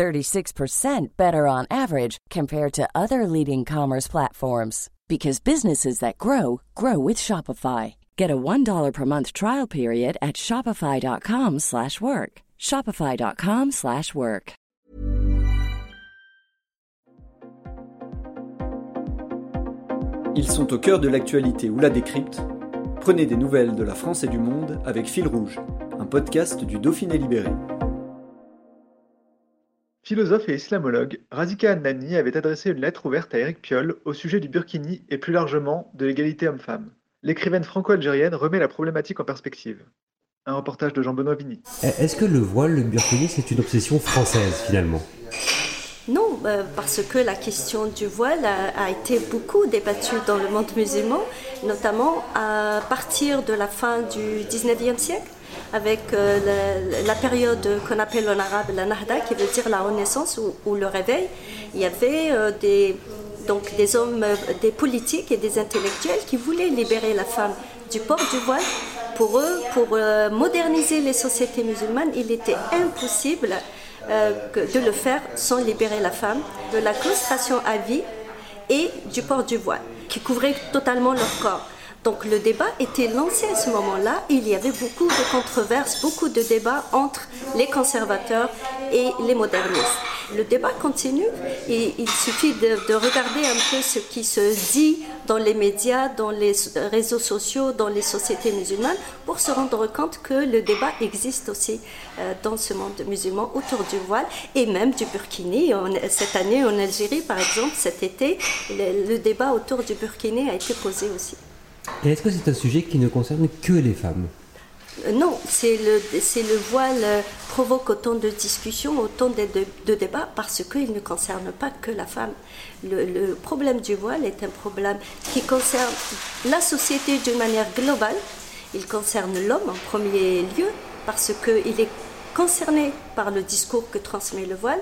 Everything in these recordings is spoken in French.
36% better on average compared to other leading commerce platforms because businesses that grow grow with Shopify. Get a $1 per month trial period at shopify.com/work. shopify.com/work. Ils sont au cœur de l'actualité ou la décrypte. Prenez des nouvelles de la France et du monde avec Fil rouge, un podcast du Dauphiné libéré. Philosophe et islamologue, Razika Annani avait adressé une lettre ouverte à Éric Piolle au sujet du burkini et plus largement de l'égalité homme-femme. L'écrivaine franco-algérienne remet la problématique en perspective. Un reportage de Jean-Benoît Vini. Est-ce que le voile, le burkini, c'est une obsession française finalement? Non, euh, parce que la question du voile a, été beaucoup débattue dans le monde musulman, notamment à partir de la fin du 19e siècle avec euh, la, période qu'on appelle en arabe la Nahda, qui veut dire la renaissance ou, le réveil. Il y avait euh, des, donc des hommes, euh, des politiques et des intellectuels qui voulaient libérer la femme du port du voile. Pour eux, pour moderniser les sociétés musulmanes, il était impossible de le faire sans libérer la femme de la claustration à vie et du port du voile, qui couvrait totalement leur corps. Donc le débat était lancé à ce moment-là. Il y avait beaucoup de controverses, beaucoup de débats entre les conservateurs et les modernistes. Le débat continue et il suffit de, regarder un peu ce qui se dit dans les médias, dans les réseaux sociaux, dans les sociétés musulmanes pour se rendre compte que le débat existe aussi euh, dans ce monde musulman autour du voile et même du burkini. cette année en Algérie, par exemple, cet été, le débat autour du burkini a été posé aussi. Et est-ce que c'est un sujet qui ne concerne que les femmes euh, non, c'est le, le voile euh, provoque autant de discussions, autant de, de, débats parce qu'il ne concerne pas que la femme. Le, problème du voile est un problème qui concerne la société d'une manière globale. Il concerne l'homme en premier lieu parce qu'il est concerné par le discours que transmet le voile.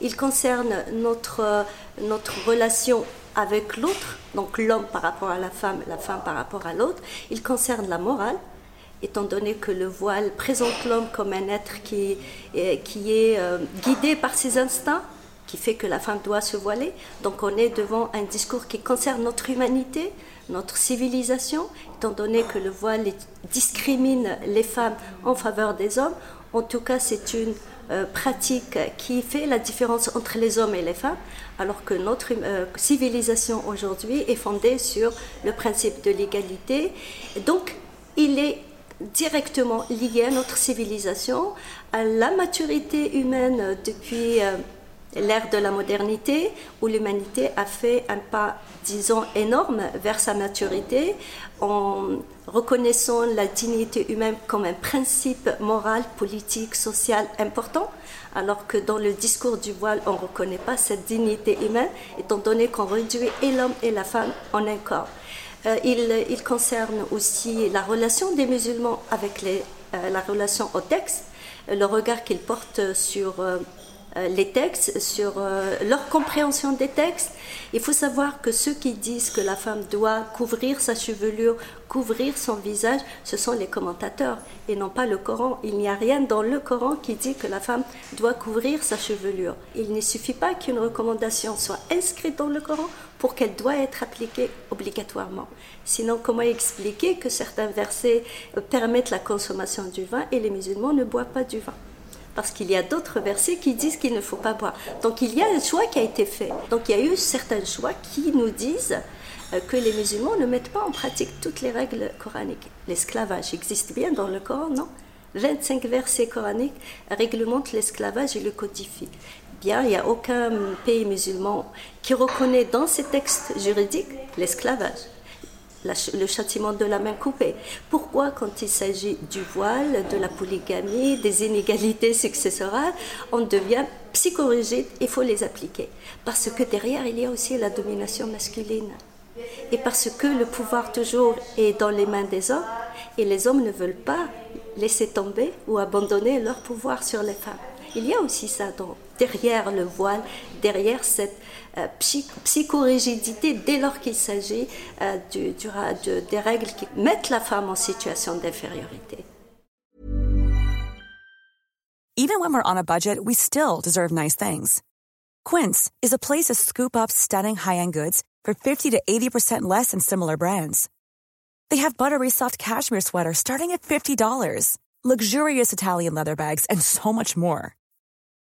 Il concerne notre, notre relation avec l'autre, donc l'homme par rapport à la femme, la femme par rapport à l'autre. Il concerne la morale, étant donné que le voile présente l'homme comme un être qui, qui est euh, guidé par ses instincts, qui fait que la femme doit se voiler. Donc on est devant un discours qui concerne notre humanité, notre civilisation, étant donné que le voile discrimine les femmes en faveur des hommes. En tout cas, c'est une euh, pratique qui fait la différence entre les hommes et les femmes, alors que notre euh, civilisation aujourd'hui est fondée sur le principe de l'égalité. Donc, il est directement lié à notre civilisation, à la maturité humaine depuis euh, l'ère de la modernité, où l'humanité a fait un pas, disons, énorme vers sa maturité, en reconnaissant la dignité humaine comme un principe moral, politique, social important, alors que dans le discours du voile, on ne reconnaît pas cette dignité humaine, étant donné qu'on réduit et l'homme et la femme en un corps. Euh, il, concerne aussi la relation des musulmans avec euh, la relation au texte, le regard qu'ils portent sur euh, les textes, sur euh, leur compréhension des textes. Il faut savoir que ceux qui disent que la femme doit couvrir sa chevelure, couvrir son visage, ce sont les commentateurs et non pas le Coran. Il n'y a rien dans le Coran qui dit que la femme doit couvrir sa chevelure. Il ne suffit pas qu'une recommandation soit inscrite dans le Coran pour qu'elle doit être appliquée obligatoirement. Sinon, comment expliquer que certains versets permettent la consommation du vin et les musulmans ne boivent pas du vin? Parce qu'il y a d'autres versets qui disent qu'il ne faut pas boire. Donc il y a un choix qui a été fait. Donc il y a eu certains choix qui nous disent euh, que les musulmans ne mettent pas en pratique toutes les règles coraniques. L'esclavage existe bien dans le Coran, non? 25 versets coraniques réglementent l'esclavage et le codifient. Bien, il n'y a aucun pays musulman qui reconnaît dans ses textes juridiques l'esclavage le châtiment de la main coupée. Pourquoi, quand il s'agit du voile, de la polygamie, des inégalités successorales, on devient psychorigides, il faut les appliquer. Parce que derrière, il y a aussi la domination masculine. Et parce que le pouvoir toujours est dans les mains des hommes, et les hommes ne veulent pas laisser tomber ou abandonner leur pouvoir sur les femmes. Il y a aussi ça derrière le voile, derrière cette euh, psychorigidité dès lors qu'il s'agit euh, des règles qui mettent la femme en situation d'infériorité. Even when we're on a budget, we still deserve nice things. Quince is a place to scoop up stunning high-end goods for 50 to 80% less than similar brands. They have buttery soft cashmere sweaters starting at $50, luxurious Italian leather bags, and so much more.